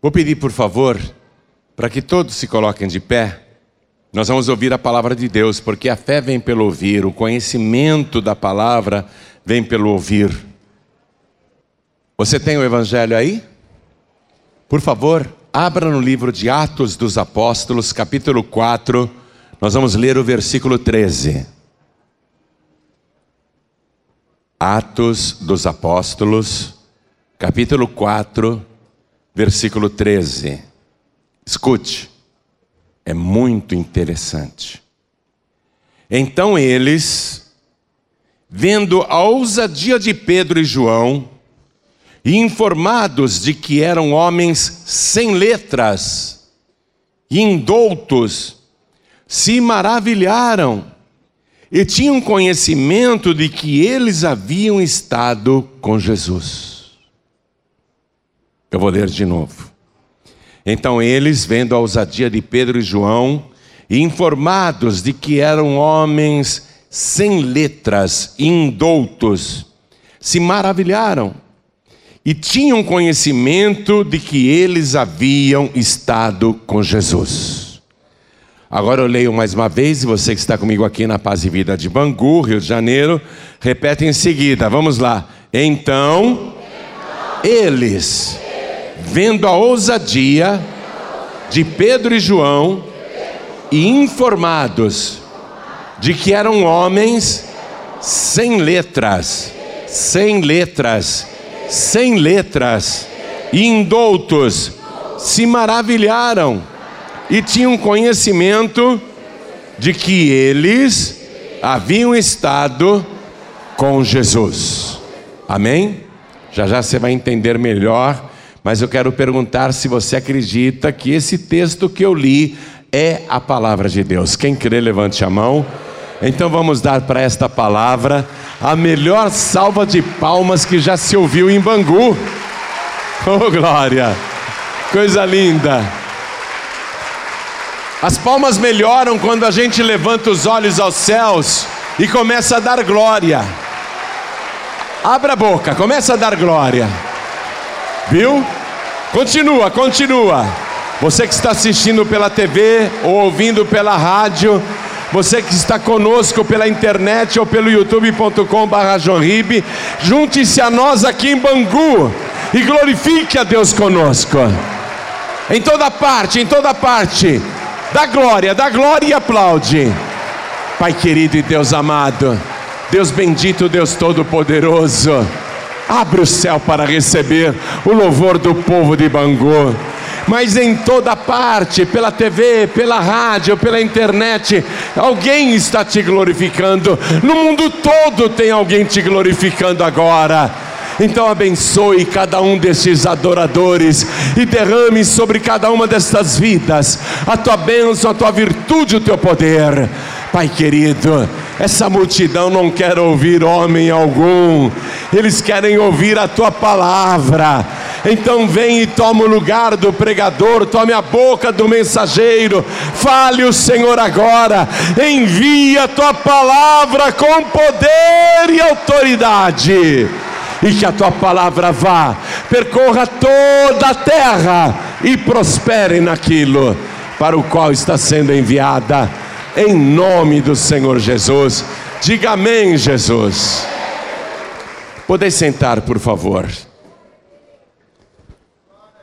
Vou pedir, por favor, para que todos se coloquem de pé. Nós vamos ouvir a palavra de Deus, porque a fé vem pelo ouvir, o conhecimento da palavra vem pelo ouvir. Você tem o evangelho aí? Por favor, abra no livro de Atos dos Apóstolos, capítulo 4. Nós vamos ler o versículo 13. Atos dos Apóstolos, capítulo 4, versículo 13. Escute, é muito interessante. Então eles, vendo a ousadia de Pedro e João, e informados de que eram homens sem letras indoutos, se maravilharam e tinham conhecimento de que eles haviam estado com Jesus. Eu vou ler de novo. Então eles, vendo a ousadia de Pedro e João, informados de que eram homens sem letras, indoutos, se maravilharam e tinham conhecimento de que eles haviam estado com Jesus. Agora eu leio mais uma vez, e você que está comigo aqui na Paz e Vida de Bangu, Rio de Janeiro, repete em seguida, vamos lá. Então, eles, vendo a ousadia de Pedro e João, e informados de que eram homens sem letras, sem letras, sem letras, indoutos, se maravilharam e tinham conhecimento de que eles haviam estado com Jesus. Amém? Já já você vai entender melhor, mas eu quero perguntar se você acredita que esse texto que eu li é a palavra de Deus. Quem crê, levante a mão. Então vamos dar para esta palavra a melhor salva de palmas que já se ouviu em Bangu. Oh, glória! Coisa linda! As palmas melhoram quando a gente levanta os olhos aos céus e começa a dar glória. Abra a boca, começa a dar glória. Viu? Continua, continua. Você que está assistindo pela TV ou ouvindo pela rádio, você que está conosco pela internet ou pelo youtube.com/barra junte-se a nós aqui em Bangu e glorifique a Deus conosco. Em toda parte, em toda parte. Dá glória, dá glória e aplaude. Pai querido e Deus amado, Deus bendito, Deus todo-poderoso, abre o céu para receber o louvor do povo de Bangu. Mas em toda parte, pela TV, pela rádio, pela internet, alguém está te glorificando. No mundo todo tem alguém te glorificando agora. Então abençoe cada um destes adoradores e derrame sobre cada uma destas vidas a tua bênção, a tua virtude, o teu poder. Pai querido, essa multidão não quer ouvir homem algum, eles querem ouvir a tua palavra. Então vem e toma o lugar do pregador, tome a boca do mensageiro, fale o Senhor agora, envia a tua palavra com poder e autoridade. E que a tua palavra vá, percorra toda a terra e prospere naquilo para o qual está sendo enviada, em nome do Senhor Jesus. Diga amém, Jesus. Podem sentar, por favor.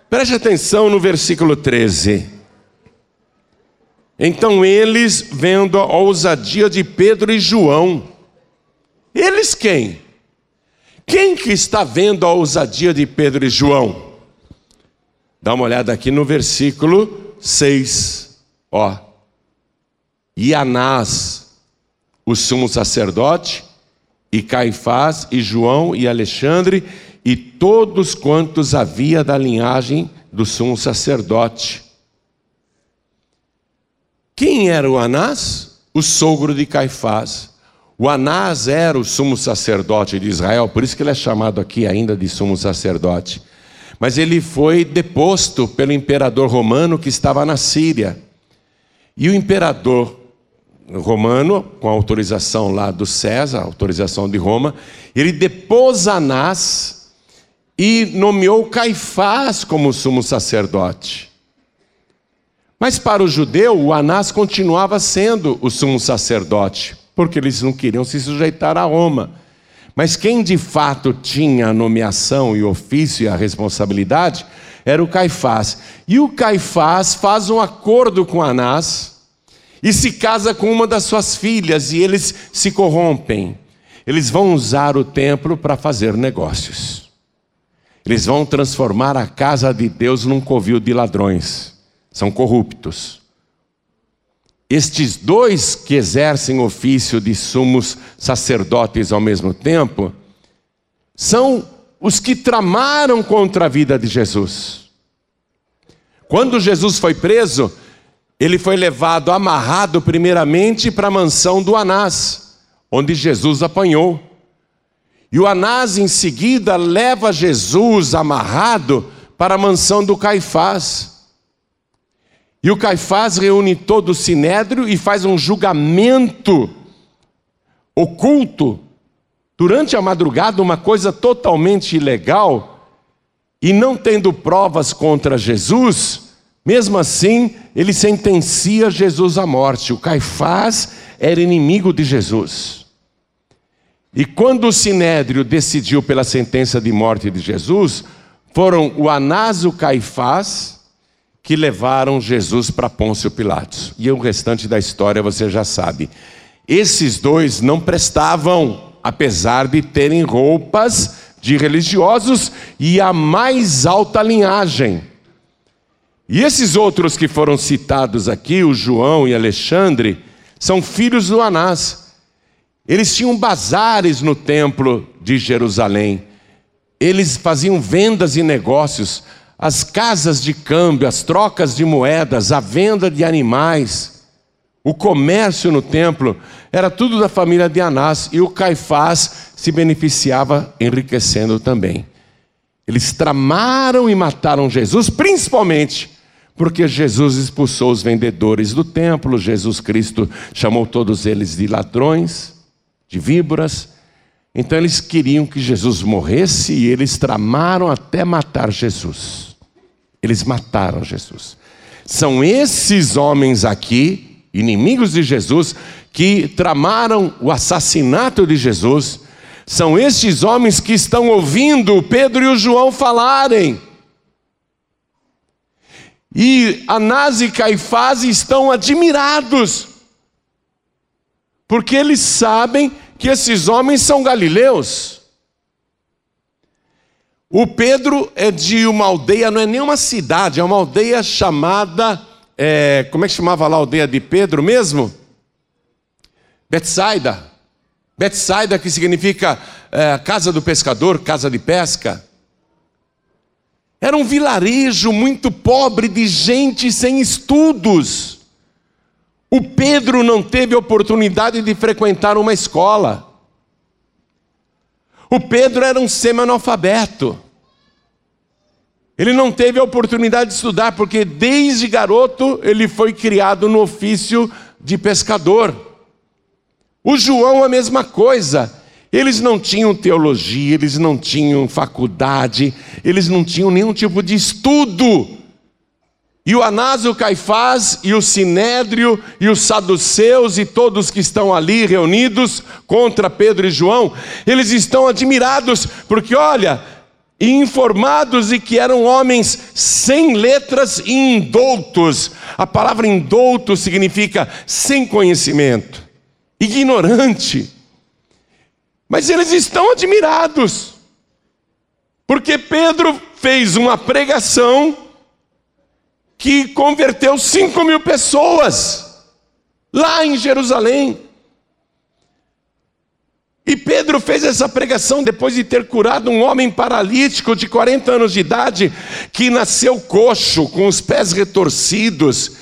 Preste atenção no versículo 13. Então eles, vendo a ousadia de Pedro e João, eles quem? Quem que está vendo a ousadia de Pedro e João? Dá uma olhada aqui no versículo 6. Ó. E Anás, o sumo sacerdote, e Caifás, e João, e Alexandre, e todos quantos havia da linhagem do sumo sacerdote. Quem era o Anás? O sogro de Caifás. O Anás era o sumo sacerdote de Israel, por isso que ele é chamado aqui ainda de sumo sacerdote. Mas ele foi deposto pelo imperador romano que estava na Síria. E o imperador romano, com autorização lá do César, autorização de Roma, ele depôs Anás e nomeou Caifás como sumo sacerdote. Mas para o judeu, o Anás continuava sendo o sumo sacerdote, porque eles não queriam se sujeitar a Roma. Mas quem de fato tinha a nomeação e o ofício e a responsabilidade era o Caifás. E o Caifás faz um acordo com Anás e se casa com uma das suas filhas e eles se corrompem. Eles vão usar o templo para fazer negócios. Eles vão transformar a casa de Deus num covil de ladrões. São corruptos. Estes dois que exercem ofício de sumos sacerdotes ao mesmo tempo, são os que tramaram contra a vida de Jesus. Quando Jesus foi preso, ele foi levado amarrado primeiramente para a mansão do Anás, onde Jesus apanhou. E o Anás em seguida leva Jesus amarrado para a mansão do Caifás. E o Caifás reúne todo o sinédrio e faz um julgamento oculto durante a madrugada, uma coisa totalmente ilegal, e não tendo provas contra Jesus, mesmo assim, ele sentencia Jesus à morte. O Caifás era inimigo de Jesus. E quando o sinédrio decidiu pela sentença de morte de Jesus, foram o Anás e o Caifás que levaram Jesus para Pôncio Pilatos. E o restante da história você já sabe. Esses dois não prestavam, apesar de terem roupas de religiosos e a mais alta linhagem. E esses outros que foram citados aqui, o João e Alexandre, são filhos do Anás. Eles tinham bazares no templo de Jerusalém. Eles faziam vendas e negócios as casas de câmbio, as trocas de moedas, a venda de animais, o comércio no templo, era tudo da família de Anás e o Caifás se beneficiava enriquecendo também. Eles tramaram e mataram Jesus, principalmente porque Jesus expulsou os vendedores do templo, Jesus Cristo chamou todos eles de ladrões, de víboras. Então eles queriam que Jesus morresse e eles tramaram até matar Jesus. Eles mataram Jesus. São esses homens aqui, inimigos de Jesus, que tramaram o assassinato de Jesus. São estes homens que estão ouvindo Pedro e o João falarem. E Anás e Caifás estão admirados, porque eles sabem que esses homens são galileus. O Pedro é de uma aldeia, não é nem uma cidade, é uma aldeia chamada. É, como é que chamava lá a aldeia de Pedro mesmo? Betsaida. Betsaida, que significa é, casa do pescador, casa de pesca. Era um vilarejo muito pobre de gente sem estudos. O Pedro não teve oportunidade de frequentar uma escola. O Pedro era um semi-analfabeto. Ele não teve a oportunidade de estudar, porque desde garoto ele foi criado no ofício de pescador. O João, a mesma coisa. Eles não tinham teologia, eles não tinham faculdade, eles não tinham nenhum tipo de estudo. E o Anás, o Caifás, e o Sinédrio, e os saduceus, e todos que estão ali reunidos contra Pedro e João, eles estão admirados, porque olha, informados e que eram homens sem letras e indoutos. A palavra indouto significa sem conhecimento, ignorante. Mas eles estão admirados, porque Pedro fez uma pregação que converteu 5 mil pessoas lá em Jerusalém. E Pedro fez essa pregação depois de ter curado um homem paralítico de 40 anos de idade, que nasceu coxo, com os pés retorcidos,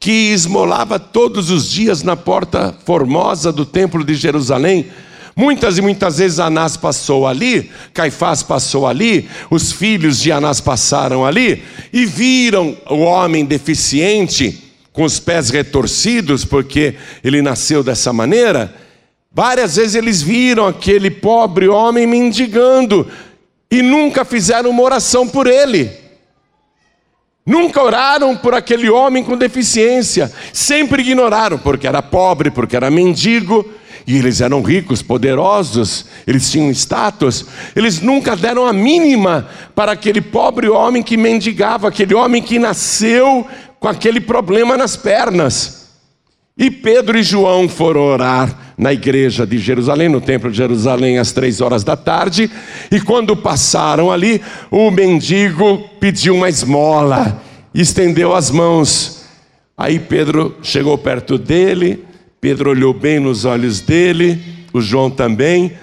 que esmolava todos os dias na porta formosa do templo de Jerusalém. Muitas e muitas vezes Anás passou ali, Caifás passou ali, os filhos de Anás passaram ali e viram o homem deficiente com os pés retorcidos, porque ele nasceu dessa maneira. Várias vezes eles viram aquele pobre homem mendigando e nunca fizeram uma oração por ele. Nunca oraram por aquele homem com deficiência, sempre ignoraram, porque era pobre, porque era mendigo, e eles eram ricos, poderosos, eles tinham status, eles nunca deram a mínima para aquele pobre homem que mendigava, aquele homem que nasceu com aquele problema nas pernas. E Pedro e João foram orar na igreja de Jerusalém, no templo de Jerusalém, às três horas da tarde, e quando passaram ali, o mendigo pediu uma esmola, estendeu as mãos. Aí Pedro chegou perto dele, Pedro olhou bem nos olhos dele, o João também.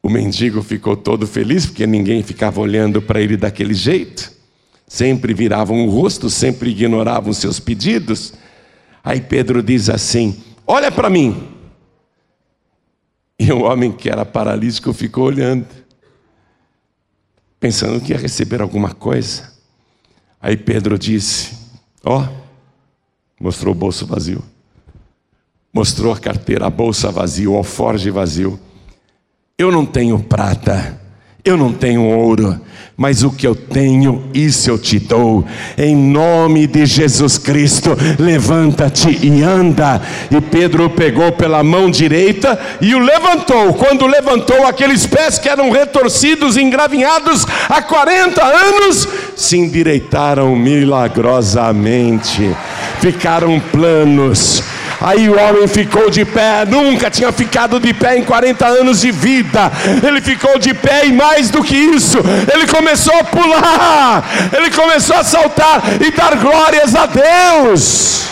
O mendigo ficou todo feliz, porque ninguém ficava olhando para ele daquele jeito. Sempre viravam o rosto, sempre ignoravam seus pedidos. Aí Pedro diz assim: Olha para mim. E o homem que era paralítico ficou olhando, pensando que ia receber alguma coisa. Aí Pedro disse: Ó, oh, mostrou o bolso vazio mostrou a carteira, a bolsa vazia, o alforge vazio. Eu não tenho prata, eu não tenho ouro, mas o que eu tenho, isso eu te dou. Em nome de Jesus Cristo, levanta-te e anda. E Pedro pegou pela mão direita e o levantou. Quando levantou, aqueles pés que eram retorcidos, engravinhados há 40 anos, se endireitaram milagrosamente, ficaram planos Aí o homem ficou de pé, nunca tinha ficado de pé em 40 anos de vida. Ele ficou de pé e mais do que isso, ele começou a pular, ele começou a saltar e dar glórias a Deus.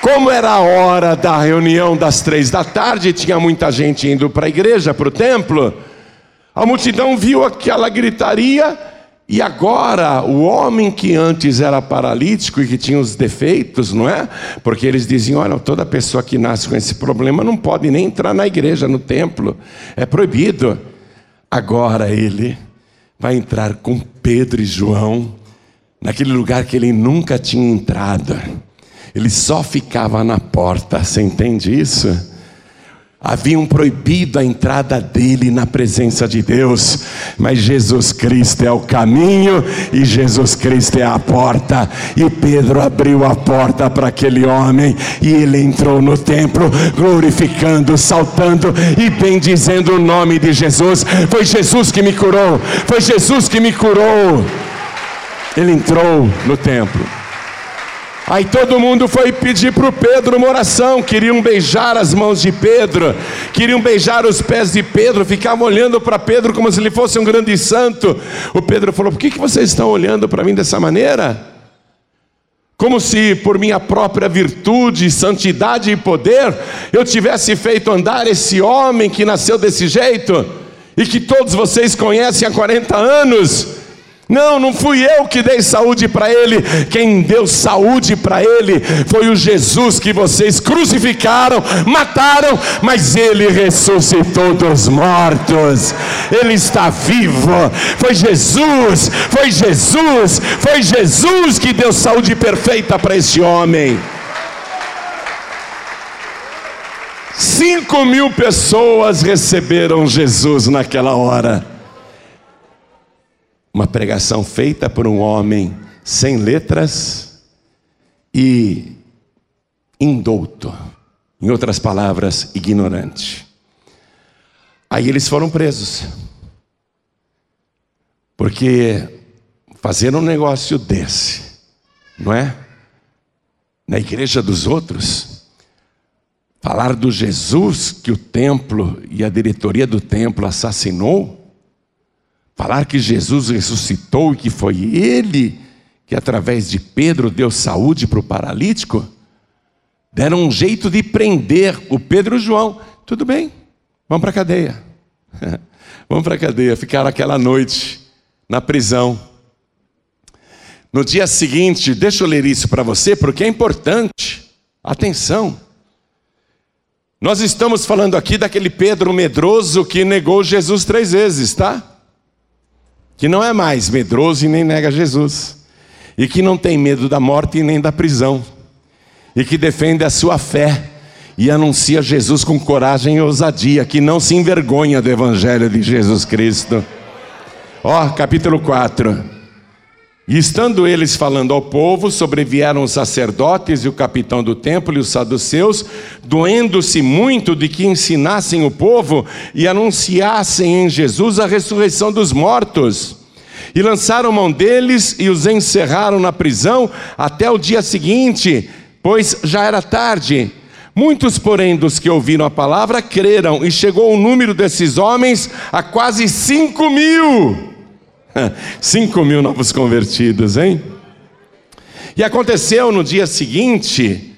Como era a hora da reunião das três da tarde, tinha muita gente indo para a igreja, para o templo. A multidão viu aquela gritaria e agora, o homem que antes era paralítico e que tinha os defeitos, não é? Porque eles diziam: olha, toda pessoa que nasce com esse problema não pode nem entrar na igreja, no templo, é proibido. Agora ele vai entrar com Pedro e João, naquele lugar que ele nunca tinha entrado, ele só ficava na porta, você entende isso? Haviam proibido a entrada dele na presença de Deus, mas Jesus Cristo é o caminho e Jesus Cristo é a porta. E Pedro abriu a porta para aquele homem e ele entrou no templo, glorificando, saltando e bendizendo o nome de Jesus. Foi Jesus que me curou, foi Jesus que me curou. Ele entrou no templo. Aí todo mundo foi pedir para o Pedro uma oração, queriam beijar as mãos de Pedro, queriam beijar os pés de Pedro, ficavam olhando para Pedro como se ele fosse um grande santo. O Pedro falou: Por que, que vocês estão olhando para mim dessa maneira? Como se por minha própria virtude, santidade e poder eu tivesse feito andar esse homem que nasceu desse jeito e que todos vocês conhecem há 40 anos. Não, não fui eu que dei saúde para ele. Quem deu saúde para ele foi o Jesus que vocês crucificaram, mataram, mas ele ressuscitou dos mortos. Ele está vivo. Foi Jesus, foi Jesus, foi Jesus que deu saúde perfeita para esse homem. Cinco mil pessoas receberam Jesus naquela hora uma pregação feita por um homem sem letras e indouto, em outras palavras, ignorante. Aí eles foram presos, porque fazer um negócio desse, não é? Na igreja dos outros, falar do Jesus que o templo e a diretoria do templo assassinou, Falar que Jesus ressuscitou e que foi Ele que, através de Pedro, deu saúde para o paralítico, deram um jeito de prender o Pedro e o João. Tudo bem, vamos para a cadeia. vamos para a cadeia. Ficaram aquela noite na prisão. No dia seguinte, deixa eu ler isso para você, porque é importante. Atenção. Nós estamos falando aqui daquele Pedro medroso que negou Jesus três vezes, tá? Que não é mais medroso e nem nega Jesus, e que não tem medo da morte e nem da prisão, e que defende a sua fé, e anuncia Jesus com coragem e ousadia, que não se envergonha do Evangelho de Jesus Cristo. Ó, capítulo 4. E estando eles falando ao povo, sobrevieram os sacerdotes e o capitão do templo e os saduceus, doendo-se muito de que ensinassem o povo e anunciassem em Jesus a ressurreição dos mortos. E lançaram mão deles e os encerraram na prisão até o dia seguinte, pois já era tarde. Muitos, porém, dos que ouviram a palavra creram, e chegou o número desses homens a quase cinco mil. Cinco mil novos convertidos, hein? E aconteceu no dia seguinte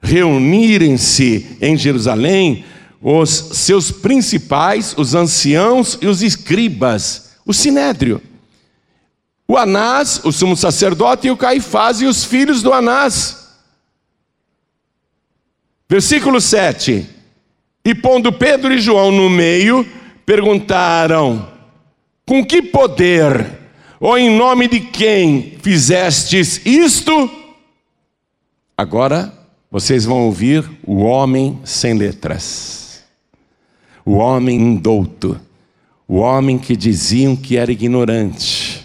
reunirem-se em Jerusalém os seus principais, os anciãos e os escribas, o sinédrio. O Anás, o sumo sacerdote, e o Caifás e os filhos do Anás. Versículo 7. E pondo Pedro e João no meio, perguntaram: com que poder ou em nome de quem fizestes isto? Agora vocês vão ouvir o homem sem letras, o homem indouto, o homem que diziam que era ignorante.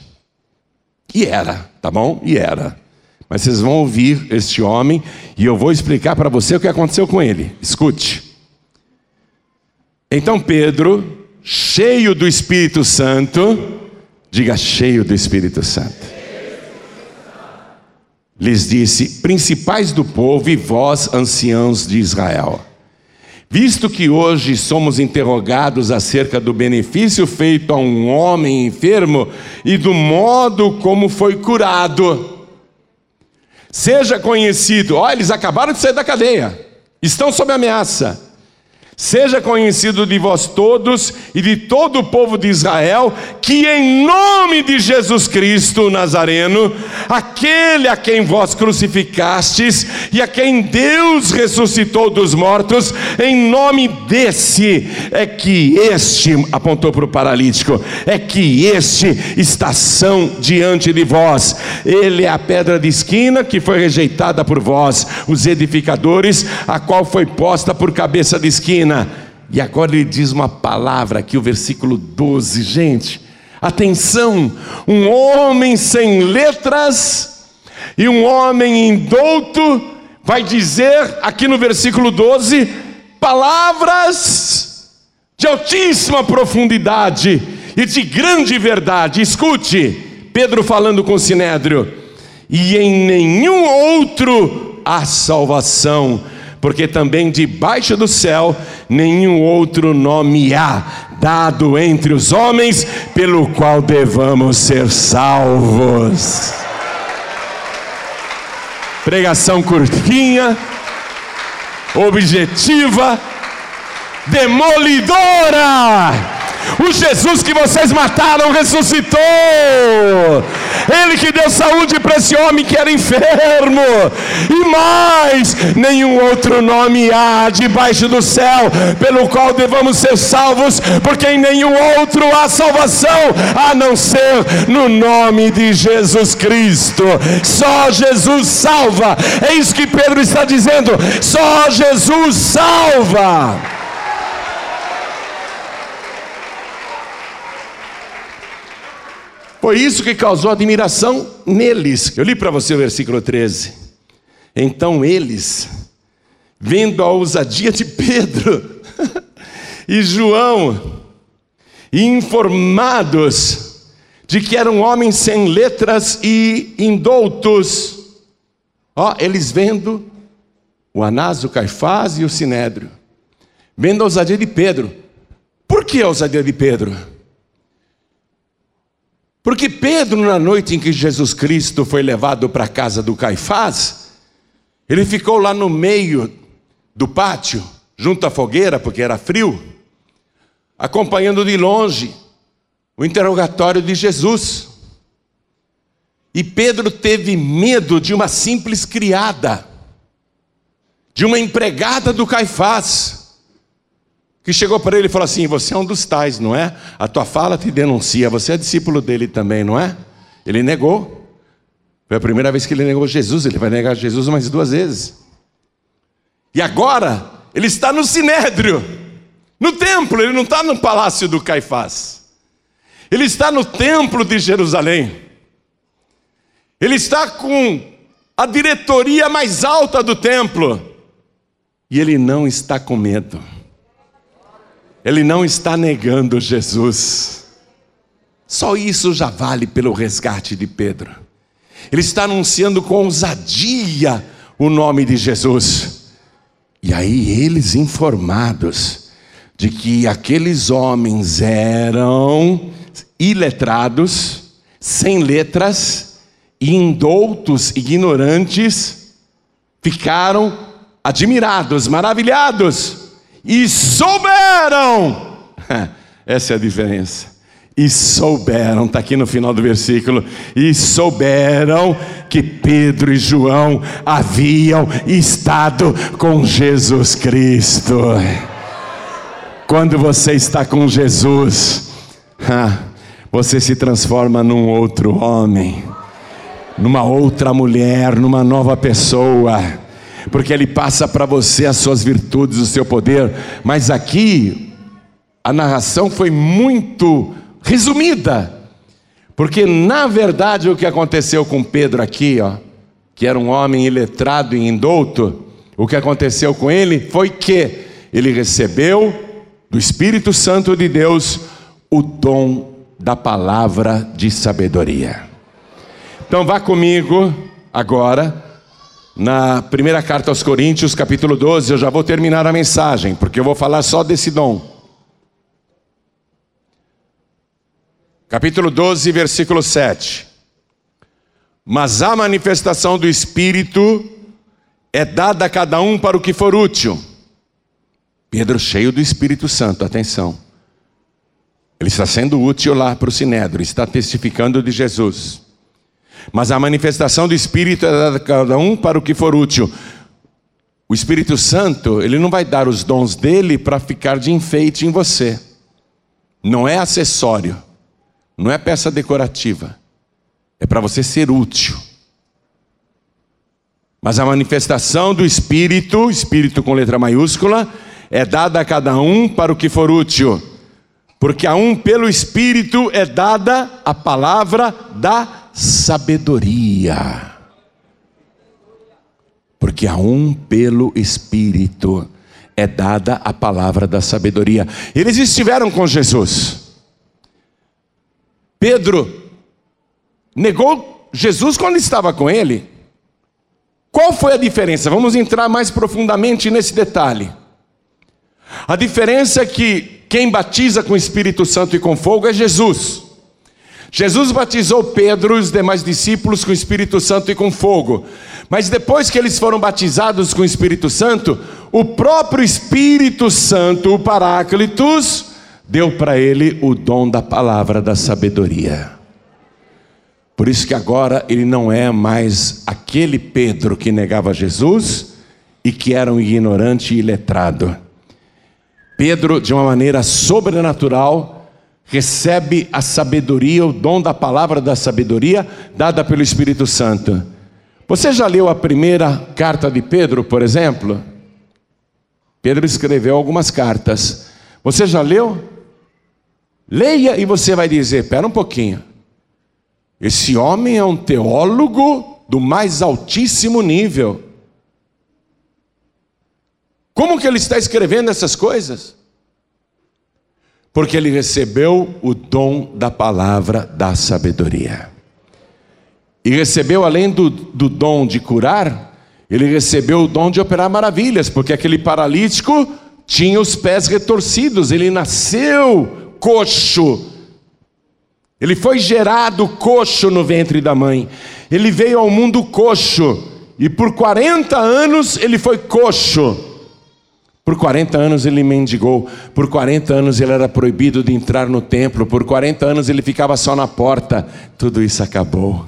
E era, tá bom? E era. Mas vocês vão ouvir este homem e eu vou explicar para você o que aconteceu com ele. Escute. Então Pedro cheio do Espírito Santo, diga cheio do Espírito Santo. Lhes disse: Principais do povo e vós, anciãos de Israel, visto que hoje somos interrogados acerca do benefício feito a um homem enfermo e do modo como foi curado, seja conhecido, olha, eles acabaram de sair da cadeia, estão sob ameaça Seja conhecido de vós todos e de todo o povo de Israel, que em nome de Jesus Cristo Nazareno, aquele a quem vós crucificastes e a quem Deus ressuscitou dos mortos, em nome desse é que este, apontou para o paralítico, é que este está são diante de vós. Ele é a pedra de esquina que foi rejeitada por vós, os edificadores, a qual foi posta por cabeça de esquina e agora ele diz uma palavra aqui, o versículo 12, gente. Atenção, um homem sem letras e um homem indouto vai dizer aqui no versículo 12 palavras de altíssima profundidade e de grande verdade. Escute, Pedro falando com Sinédrio, e em nenhum outro há salvação porque também debaixo do céu nenhum outro nome há dado entre os homens pelo qual devamos ser salvos. Pregação curtinha, objetiva, demolidora o Jesus que vocês mataram ressuscitou. Ele que deu saúde para esse homem que era enfermo. E mais, nenhum outro nome há debaixo do céu pelo qual devamos ser salvos, porque em nenhum outro há salvação a não ser no nome de Jesus Cristo. Só Jesus salva. É isso que Pedro está dizendo. Só Jesus salva. Foi isso que causou admiração neles. Eu li para você o versículo 13. Então eles, vendo a ousadia de Pedro e João, informados de que eram homens sem letras e indoutos, ó, eles vendo o Anás, o Caifás e o Sinédrio, vendo a ousadia de Pedro. Por que a ousadia de Pedro? Porque Pedro, na noite em que Jesus Cristo foi levado para a casa do Caifás, ele ficou lá no meio do pátio, junto à fogueira, porque era frio, acompanhando de longe o interrogatório de Jesus. E Pedro teve medo de uma simples criada, de uma empregada do Caifás que chegou para ele e falou assim: Você é um dos tais, não é? A tua fala te denuncia, você é discípulo dele também, não é? Ele negou. Foi a primeira vez que ele negou Jesus, ele vai negar Jesus mais duas vezes. E agora, Ele está no sinédrio, no templo, ele não está no palácio do Caifás. Ele está no templo de Jerusalém. Ele está com a diretoria mais alta do templo. E ele não está com medo. Ele não está negando Jesus. Só isso já vale pelo resgate de Pedro. Ele está anunciando com ousadia o nome de Jesus. E aí eles informados de que aqueles homens eram iletrados, sem letras, indoutos, ignorantes, ficaram admirados, maravilhados e souberam. Essa é a diferença e souberam, está aqui no final do versículo, e souberam que Pedro e João haviam estado com Jesus Cristo. Quando você está com Jesus, você se transforma num outro homem, numa outra mulher, numa nova pessoa, porque Ele passa para você as suas virtudes, o seu poder, mas aqui a narração foi muito resumida. Porque na verdade o que aconteceu com Pedro aqui, ó, que era um homem iletrado e indouto, o que aconteceu com ele foi que ele recebeu do Espírito Santo de Deus o dom da palavra de sabedoria. Então vá comigo agora na primeira carta aos Coríntios, capítulo 12, eu já vou terminar a mensagem, porque eu vou falar só desse dom. capítulo 12, versículo 7. Mas a manifestação do Espírito é dada a cada um para o que for útil. Pedro, cheio do Espírito Santo, atenção. Ele está sendo útil lá para o Sinédrio, está testificando de Jesus. Mas a manifestação do Espírito é dada a cada um para o que for útil. O Espírito Santo, ele não vai dar os dons dele para ficar de enfeite em você. Não é acessório. Não é peça decorativa. É para você ser útil. Mas a manifestação do Espírito, Espírito com letra maiúscula, é dada a cada um para o que for útil. Porque a um, pelo Espírito, é dada a palavra da sabedoria. Porque a um, pelo Espírito, é dada a palavra da sabedoria. Eles estiveram com Jesus. Pedro negou Jesus quando estava com ele. Qual foi a diferença? Vamos entrar mais profundamente nesse detalhe. A diferença é que quem batiza com o Espírito Santo e com fogo é Jesus. Jesus batizou Pedro e os demais discípulos com o Espírito Santo e com fogo. Mas depois que eles foram batizados com o Espírito Santo, o próprio Espírito Santo, o Paráclitos, deu para ele o dom da palavra da sabedoria. Por isso que agora ele não é mais aquele Pedro que negava Jesus e que era um ignorante e letrado. Pedro, de uma maneira sobrenatural, recebe a sabedoria, o dom da palavra da sabedoria dada pelo Espírito Santo. Você já leu a primeira carta de Pedro, por exemplo? Pedro escreveu algumas cartas. Você já leu? Leia e você vai dizer: espera um pouquinho. Esse homem é um teólogo do mais altíssimo nível. Como que ele está escrevendo essas coisas? Porque ele recebeu o dom da palavra da sabedoria. E recebeu, além do, do dom de curar, ele recebeu o dom de operar maravilhas, porque aquele paralítico tinha os pés retorcidos, ele nasceu coxo. Ele foi gerado coxo no ventre da mãe. Ele veio ao mundo coxo. E por 40 anos ele foi coxo. Por 40 anos ele mendigou. Por 40 anos ele era proibido de entrar no templo. Por 40 anos ele ficava só na porta. Tudo isso acabou.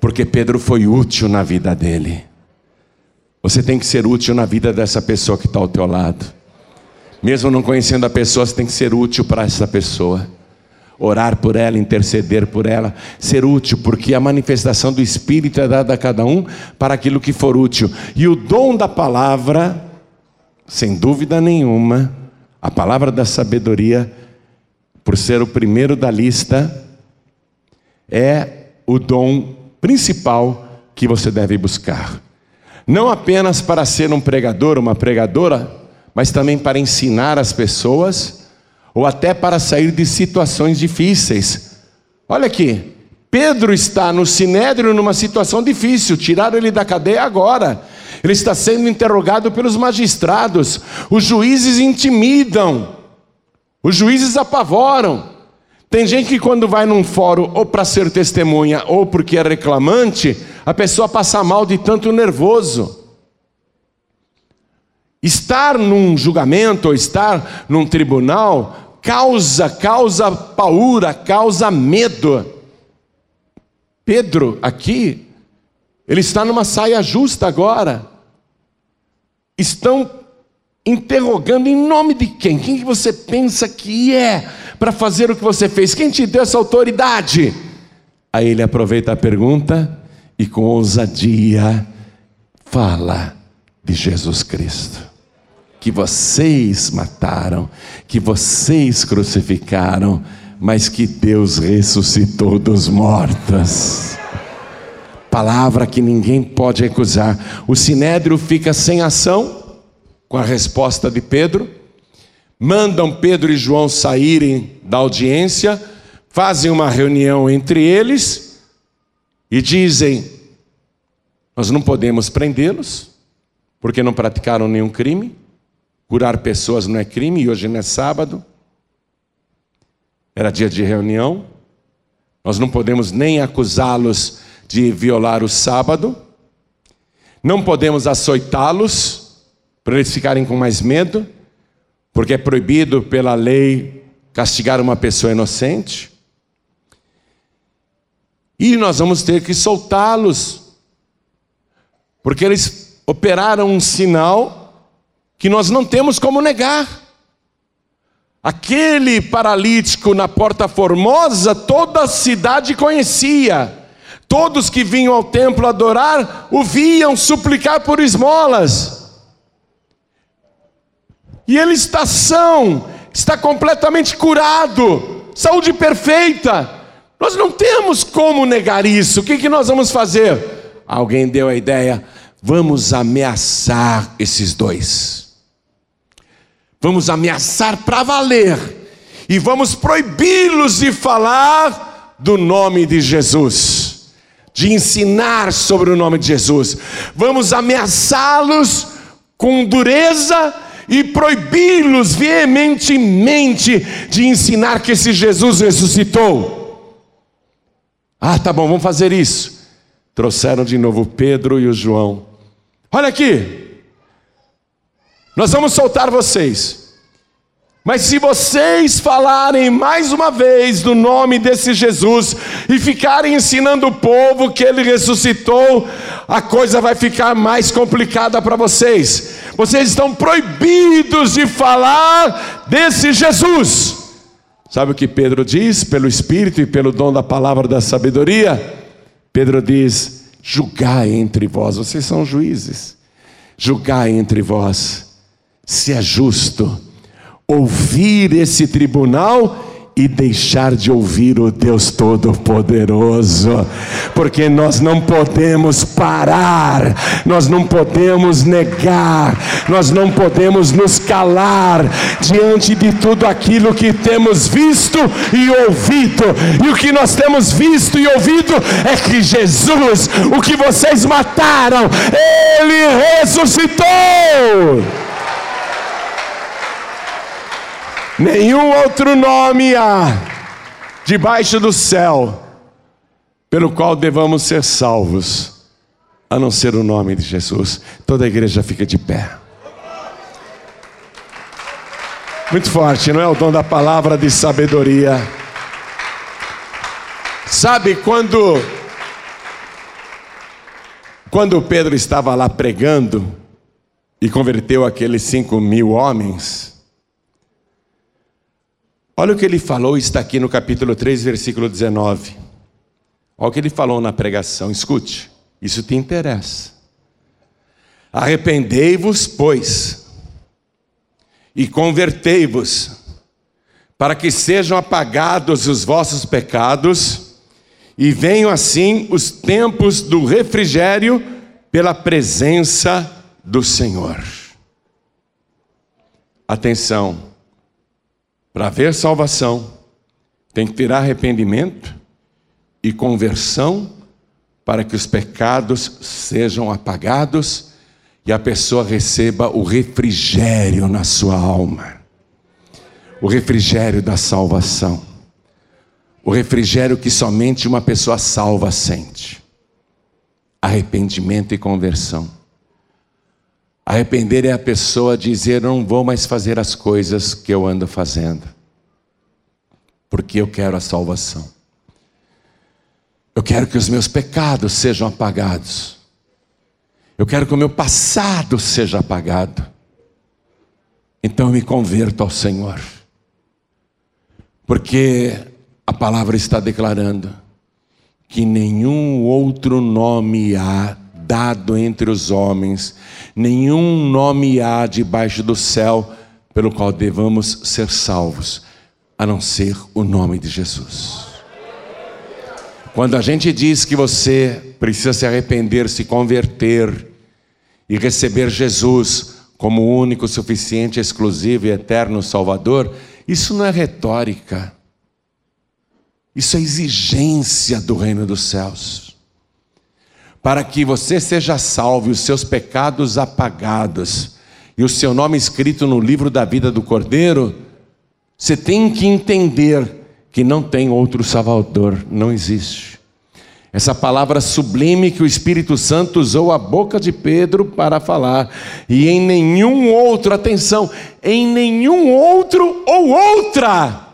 Porque Pedro foi útil na vida dele. Você tem que ser útil na vida dessa pessoa que está ao teu lado. Mesmo não conhecendo a pessoa, você tem que ser útil para essa pessoa. Orar por ela, interceder por ela, ser útil, porque a manifestação do Espírito é dada a cada um para aquilo que for útil. E o dom da palavra sem dúvida nenhuma, a palavra da sabedoria, por ser o primeiro da lista, é o dom principal que você deve buscar. Não apenas para ser um pregador, uma pregadora, mas também para ensinar as pessoas ou até para sair de situações difíceis. Olha aqui, Pedro está no sinédrio numa situação difícil, tiraram ele da cadeia agora. Ele está sendo interrogado pelos magistrados. Os juízes intimidam. Os juízes apavoram. Tem gente que quando vai num fórum ou para ser testemunha ou porque é reclamante, a pessoa passa mal de tanto nervoso. Estar num julgamento ou estar num tribunal causa, causa paura, causa medo. Pedro, aqui, ele está numa saia justa agora. Estão interrogando em nome de quem? Quem que você pensa que é para fazer o que você fez? Quem te deu essa autoridade? Aí ele aproveita a pergunta e com ousadia fala de Jesus Cristo. Que vocês mataram, que vocês crucificaram, mas que Deus ressuscitou dos mortos. Palavra que ninguém pode recusar. O sinédrio fica sem ação com a resposta de Pedro. Mandam Pedro e João saírem da audiência, fazem uma reunião entre eles e dizem: Nós não podemos prendê-los, porque não praticaram nenhum crime. Curar pessoas não é crime, e hoje não é sábado. Era dia de reunião. Nós não podemos nem acusá-los de violar o sábado. Não podemos açoitá-los para eles ficarem com mais medo, porque é proibido pela lei castigar uma pessoa inocente. E nós vamos ter que soltá-los, porque eles operaram um sinal que nós não temos como negar. Aquele paralítico na Porta Formosa, toda a cidade conhecia. Todos que vinham ao templo adorar o viam suplicar por esmolas. E ele está são, está completamente curado, saúde perfeita. Nós não temos como negar isso. O que, que nós vamos fazer? Alguém deu a ideia: vamos ameaçar esses dois. Vamos ameaçar para valer e vamos proibi-los de falar do nome de Jesus, de ensinar sobre o nome de Jesus. Vamos ameaçá-los com dureza e proibi-los veementemente de ensinar que esse Jesus ressuscitou. Ah, tá bom, vamos fazer isso. Trouxeram de novo Pedro e o João. Olha aqui, nós vamos soltar vocês. Mas se vocês falarem mais uma vez do nome desse Jesus e ficarem ensinando o povo que ele ressuscitou, a coisa vai ficar mais complicada para vocês. Vocês estão proibidos de falar desse Jesus. Sabe o que Pedro diz, pelo Espírito e pelo dom da palavra da sabedoria? Pedro diz: julgai entre vós, vocês são juízes, julgai entre vós se é justo ouvir esse tribunal e deixar de ouvir o Deus Todo-Poderoso, porque nós não podemos parar, nós não podemos negar, nós não podemos nos calar diante de tudo aquilo que temos visto e ouvido, e o que nós temos visto e ouvido é que Jesus, o que vocês mataram, ele ressuscitou. Nenhum outro nome há debaixo do céu pelo qual devamos ser salvos, a não ser o nome de Jesus. Toda a igreja fica de pé. Muito forte, não é o dom da palavra de sabedoria. Sabe quando quando Pedro estava lá pregando e converteu aqueles cinco mil homens, Olha o que ele falou, está aqui no capítulo 3, versículo 19. Olha o que ele falou na pregação, escute, isso te interessa. Arrependei-vos, pois, e convertei-vos, para que sejam apagados os vossos pecados e venham assim os tempos do refrigério pela presença do Senhor. Atenção, para haver salvação, tem que ter arrependimento e conversão para que os pecados sejam apagados e a pessoa receba o refrigério na sua alma. O refrigério da salvação, o refrigério que somente uma pessoa salva sente. Arrependimento e conversão. Arrepender é a pessoa dizer: não vou mais fazer as coisas que eu ando fazendo, porque eu quero a salvação. Eu quero que os meus pecados sejam apagados. Eu quero que o meu passado seja apagado. Então eu me converto ao Senhor. Porque a palavra está declarando que nenhum outro nome há dado entre os homens, nenhum nome há debaixo do céu pelo qual devamos ser salvos, a não ser o nome de Jesus. Quando a gente diz que você precisa se arrepender, se converter e receber Jesus como único, suficiente, exclusivo e eterno Salvador, isso não é retórica. Isso é exigência do reino dos céus. Para que você seja salvo e os seus pecados apagados e o seu nome escrito no livro da vida do Cordeiro, você tem que entender que não tem outro Salvador, não existe. Essa palavra sublime que o Espírito Santo usou a boca de Pedro para falar, e em nenhum outro, atenção, em nenhum outro ou outra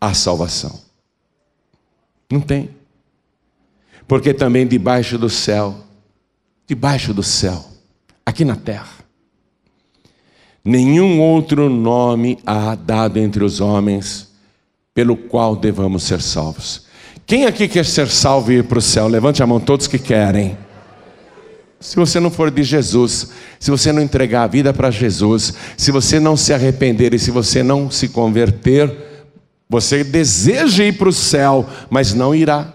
há salvação. Não tem. Porque também debaixo do céu, debaixo do céu, aqui na terra, nenhum outro nome há dado entre os homens pelo qual devamos ser salvos. Quem aqui quer ser salvo e ir para o céu? Levante a mão, todos que querem. Se você não for de Jesus, se você não entregar a vida para Jesus, se você não se arrepender e se você não se converter, você deseja ir para o céu, mas não irá.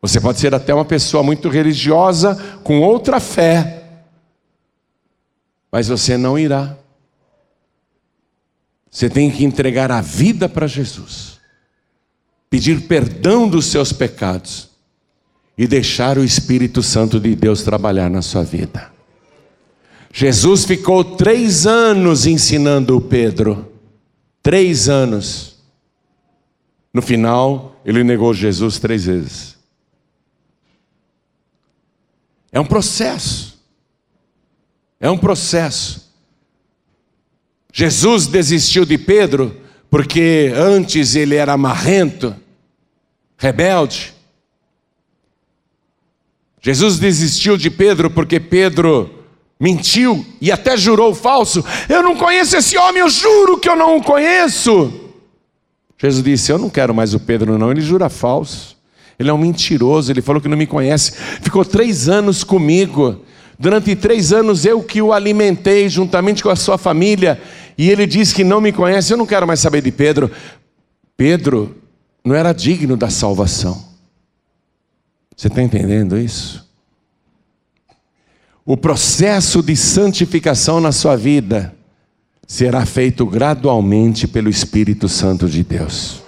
Você pode ser até uma pessoa muito religiosa, com outra fé, mas você não irá. Você tem que entregar a vida para Jesus pedir perdão dos seus pecados e deixar o Espírito Santo de Deus trabalhar na sua vida. Jesus ficou três anos ensinando o Pedro, três anos. No final, ele negou Jesus três vezes. É um processo. É um processo. Jesus desistiu de Pedro porque antes ele era marrento, rebelde. Jesus desistiu de Pedro porque Pedro mentiu e até jurou falso. Eu não conheço esse homem, eu juro que eu não o conheço. Jesus disse: Eu não quero mais o Pedro, não, ele jura falso. Ele é um mentiroso, ele falou que não me conhece. Ficou três anos comigo. Durante três anos eu que o alimentei juntamente com a sua família e ele diz que não me conhece, eu não quero mais saber de Pedro. Pedro não era digno da salvação. Você está entendendo isso? O processo de santificação na sua vida será feito gradualmente pelo Espírito Santo de Deus.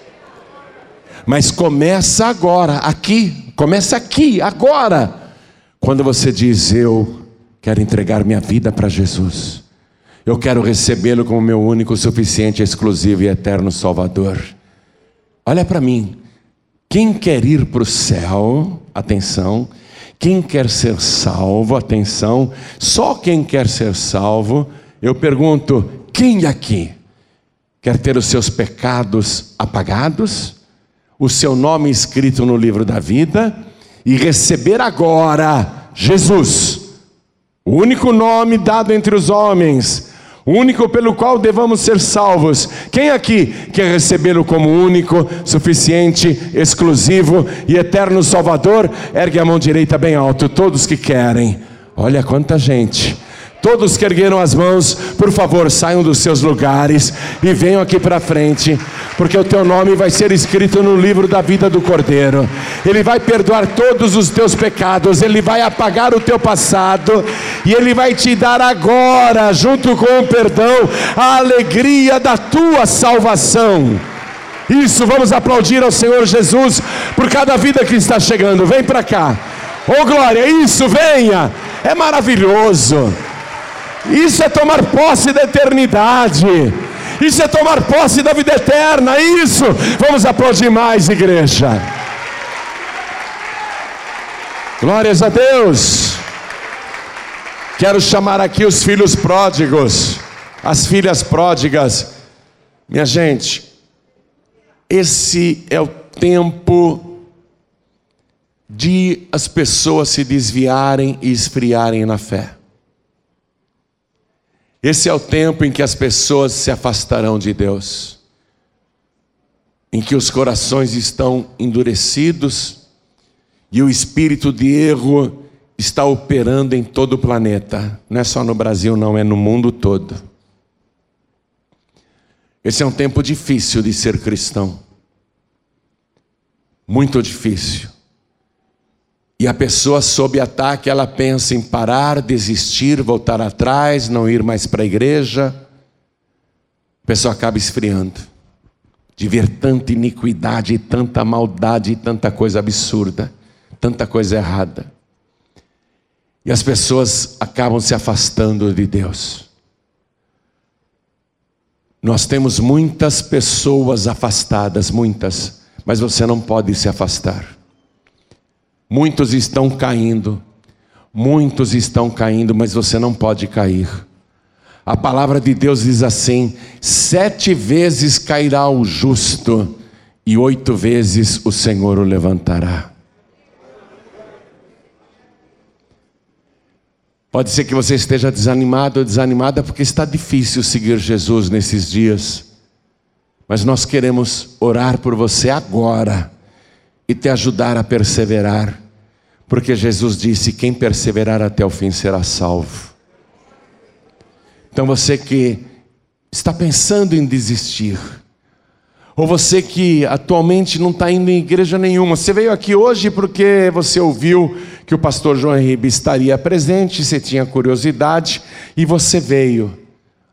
Mas começa agora, aqui, começa aqui, agora, quando você diz: Eu quero entregar minha vida para Jesus. Eu quero recebê-lo como meu único, suficiente, exclusivo e eterno Salvador. Olha para mim. Quem quer ir para o céu, atenção. Quem quer ser salvo, atenção. Só quem quer ser salvo, eu pergunto: quem aqui quer ter os seus pecados apagados, o seu nome escrito no livro da vida e receber agora Jesus, o único nome dado entre os homens o único pelo qual devamos ser salvos. Quem aqui quer recebê-lo como único, suficiente, exclusivo e eterno Salvador? Ergue a mão direita bem alto, todos que querem. Olha quanta gente. Todos que ergueram as mãos, por favor, saiam dos seus lugares e venham aqui para frente, porque o teu nome vai ser escrito no livro da vida do Cordeiro. Ele vai perdoar todos os teus pecados, ele vai apagar o teu passado e ele vai te dar agora, junto com o perdão, a alegria da tua salvação. Isso, vamos aplaudir ao Senhor Jesus por cada vida que está chegando. Vem para cá. Oh glória, isso, venha. É maravilhoso. Isso é tomar posse da eternidade. Isso é tomar posse da vida eterna. Isso. Vamos aplaudir mais, igreja. Glórias a Deus. Quero chamar aqui os filhos pródigos, as filhas pródigas. Minha gente, esse é o tempo de as pessoas se desviarem e esfriarem na fé. Esse é o tempo em que as pessoas se afastarão de Deus, em que os corações estão endurecidos e o espírito de erro está operando em todo o planeta, não é só no Brasil, não, é no mundo todo. Esse é um tempo difícil de ser cristão, muito difícil. E a pessoa sob ataque, ela pensa em parar, desistir, voltar atrás, não ir mais para a igreja. A pessoa acaba esfriando de ver tanta iniquidade, tanta maldade, tanta coisa absurda, tanta coisa errada. E as pessoas acabam se afastando de Deus. Nós temos muitas pessoas afastadas, muitas, mas você não pode se afastar. Muitos estão caindo, muitos estão caindo, mas você não pode cair. A palavra de Deus diz assim: sete vezes cairá o justo, e oito vezes o Senhor o levantará. Pode ser que você esteja desanimado ou desanimada porque está difícil seguir Jesus nesses dias. Mas nós queremos orar por você agora e te ajudar a perseverar. Porque Jesus disse: quem perseverar até o fim será salvo. Então você que está pensando em desistir, ou você que atualmente não está indo em igreja nenhuma, você veio aqui hoje porque você ouviu que o pastor João Henrique estaria presente, você tinha curiosidade e você veio.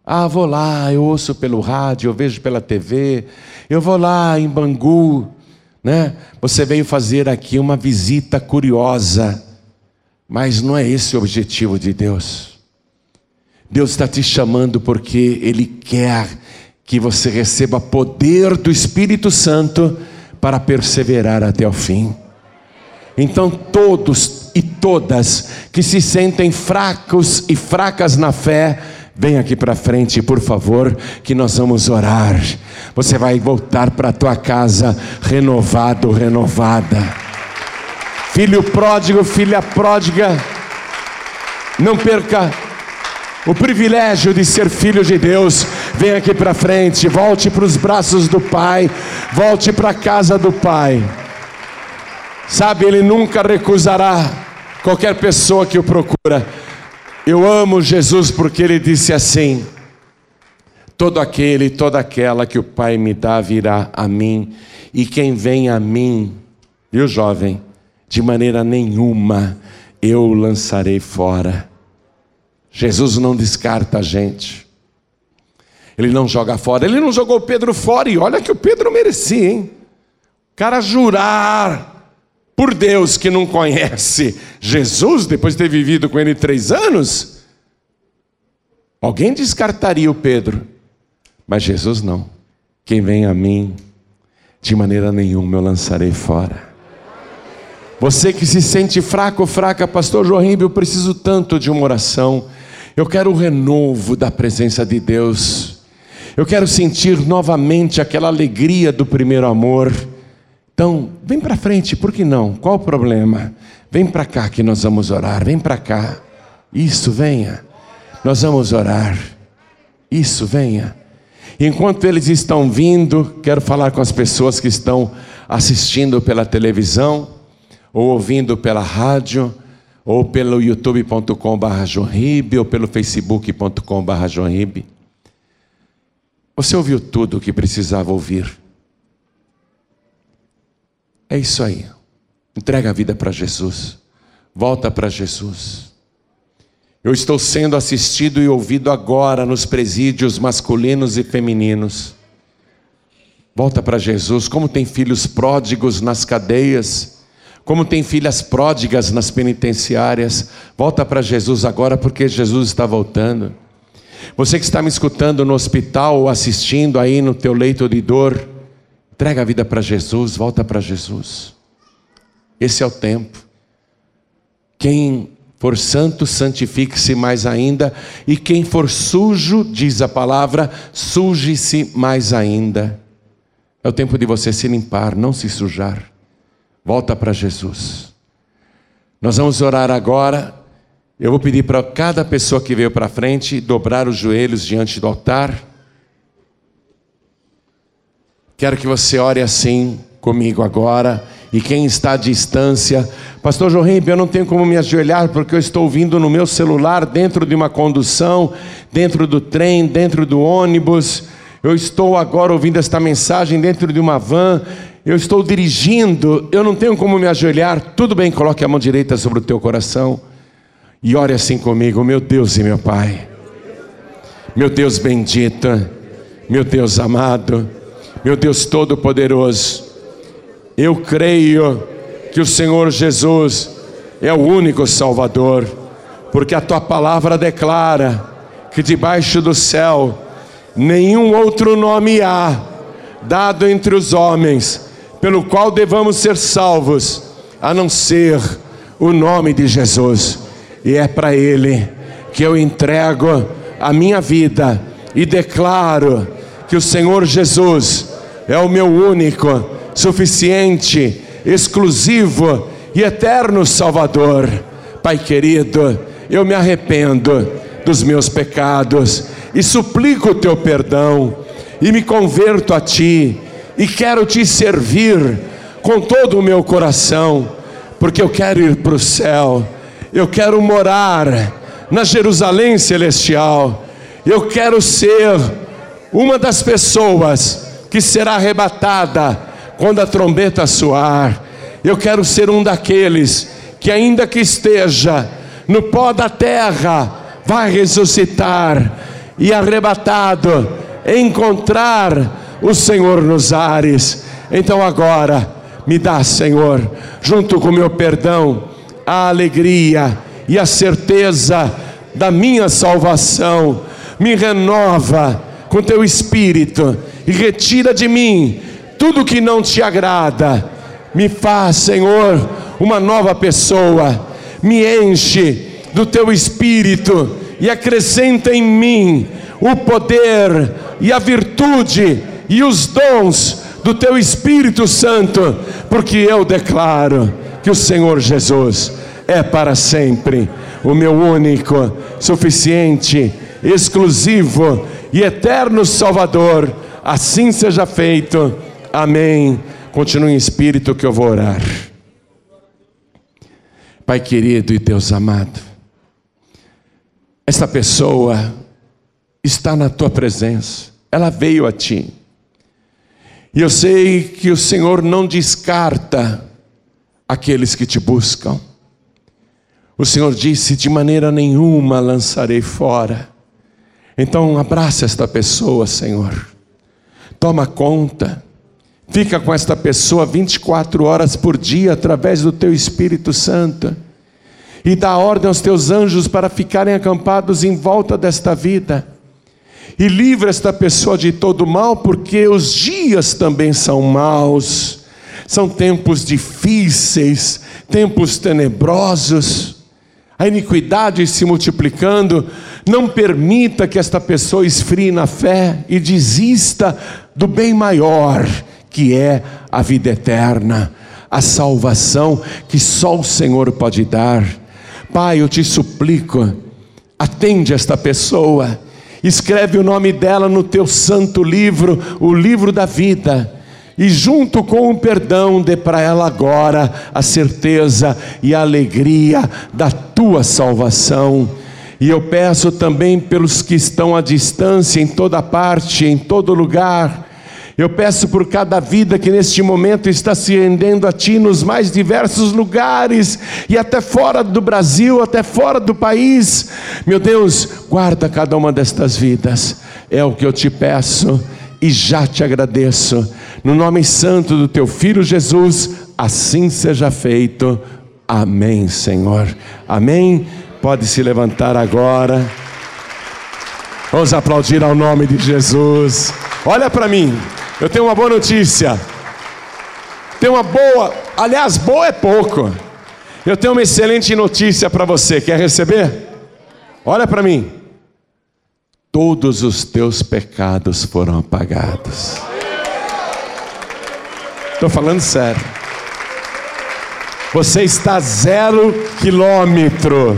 Ah, vou lá, eu ouço pelo rádio, eu vejo pela TV, eu vou lá em Bangu, né? Você veio fazer aqui uma visita curiosa, mas não é esse o objetivo de Deus. Deus está te chamando porque Ele quer que você receba poder do Espírito Santo para perseverar até o fim. Então, todos e todas que se sentem fracos e fracas na fé, Vem aqui para frente, por favor, que nós vamos orar. Você vai voltar para a tua casa renovado, renovada. Filho pródigo, filha pródiga, não perca o privilégio de ser filho de Deus. Vem aqui para frente, volte para os braços do Pai, volte para a casa do Pai. Sabe, Ele nunca recusará qualquer pessoa que o procura. Eu amo Jesus porque ele disse assim: Todo aquele, toda aquela que o Pai me dá virá a mim, e quem vem a mim, viu, jovem, de maneira nenhuma eu o lançarei fora. Jesus não descarta a gente. Ele não joga fora. Ele não jogou Pedro fora, e olha que o Pedro merecia, hein? O cara jurar por Deus que não conhece Jesus, depois de ter vivido com ele três anos, alguém descartaria o Pedro, mas Jesus não. Quem vem a mim, de maneira nenhuma eu lançarei fora. Você que se sente fraco fraca, pastor Joaquim, eu preciso tanto de uma oração. Eu quero o renovo da presença de Deus. Eu quero sentir novamente aquela alegria do primeiro amor. Então, vem para frente, por que não? Qual o problema? Vem para cá que nós vamos orar, vem para cá. Isso, venha. Nós vamos orar. Isso, venha. Enquanto eles estão vindo, quero falar com as pessoas que estão assistindo pela televisão ou ouvindo pela rádio. ou pelo youtube.com.br ou pelo facebook.com.br. Você ouviu tudo o que precisava ouvir. É isso aí. Entrega a vida para Jesus. Volta para Jesus. Eu estou sendo assistido e ouvido agora nos presídios masculinos e femininos. Volta para Jesus. Como tem filhos pródigos nas cadeias, como tem filhas pródigas nas penitenciárias. Volta para Jesus agora, porque Jesus está voltando. Você que está me escutando no hospital ou assistindo aí no teu leito de dor, entrega a vida para Jesus, volta para Jesus. Esse é o tempo. Quem for santo, santifique-se mais ainda, e quem for sujo, diz a palavra, suje-se mais ainda. É o tempo de você se limpar, não se sujar. Volta para Jesus. Nós vamos orar agora. Eu vou pedir para cada pessoa que veio para frente dobrar os joelhos diante do altar. Quero que você ore assim comigo agora. E quem está à distância, Pastor João eu não tenho como me ajoelhar porque eu estou ouvindo no meu celular, dentro de uma condução, dentro do trem, dentro do ônibus. Eu estou agora ouvindo esta mensagem dentro de uma van. Eu estou dirigindo, eu não tenho como me ajoelhar. Tudo bem, coloque a mão direita sobre o teu coração. E ore assim comigo, meu Deus e meu Pai, meu Deus bendito, meu Deus amado, meu Deus todo-poderoso, eu creio que o Senhor Jesus é o único Salvador, porque a tua palavra declara que debaixo do céu nenhum outro nome há dado entre os homens pelo qual devamos ser salvos, a não ser o nome de Jesus. E é para Ele que eu entrego a minha vida e declaro que o Senhor Jesus é o meu único, suficiente, exclusivo e eterno Salvador. Pai querido, eu me arrependo dos meus pecados e suplico o teu perdão e me converto a ti e quero te servir com todo o meu coração, porque eu quero ir para o céu eu quero morar na Jerusalém celestial. Eu quero ser uma das pessoas que será arrebatada quando a trombeta soar. Eu quero ser um daqueles que, ainda que esteja no pó da terra, vai ressuscitar e arrebatado encontrar o Senhor nos ares. Então agora, me dá, Senhor, junto com o meu perdão a alegria e a certeza da minha salvação. Me renova com teu espírito e retira de mim tudo que não te agrada. Me faz, Senhor, uma nova pessoa. Me enche do teu espírito e acrescenta em mim o poder e a virtude e os dons do teu Espírito Santo, porque eu declaro que o Senhor Jesus é para sempre o meu único, suficiente, exclusivo e eterno Salvador. Assim seja feito. Amém. Continue em espírito que eu vou orar. Pai querido e Deus amado, esta pessoa está na tua presença, ela veio a ti. E eu sei que o Senhor não descarta aqueles que te buscam. O Senhor disse: De maneira nenhuma lançarei fora. Então abraça esta pessoa, Senhor. Toma conta. Fica com esta pessoa 24 horas por dia através do teu Espírito Santo. E dá ordem aos teus anjos para ficarem acampados em volta desta vida. E livra esta pessoa de todo mal, porque os dias também são maus. São tempos difíceis, tempos tenebrosos, a iniquidade se multiplicando. Não permita que esta pessoa esfrie na fé e desista do bem maior, que é a vida eterna, a salvação que só o Senhor pode dar. Pai, eu te suplico, atende esta pessoa, escreve o nome dela no teu santo livro, o livro da vida E junto com o perdão, dê para ela agora a certeza e a alegria da tua salvação. E eu peço também pelos que estão à distância, em toda parte, em todo lugar, eu peço por cada vida que neste momento está se rendendo a Ti nos mais diversos lugares e até fora do Brasil, até fora do país. Meu Deus, guarda cada uma destas vidas, é o que eu te peço e já te agradeço. No nome santo do Teu Filho Jesus, assim seja feito. Amém, Senhor. Amém. Pode se levantar agora. Vamos aplaudir ao nome de Jesus. Olha para mim. Eu tenho uma boa notícia. Tem uma boa, aliás, boa é pouco. Eu tenho uma excelente notícia para você. Quer receber? Olha para mim. Todos os teus pecados foram apagados. Estou falando sério. Você está zero quilômetro.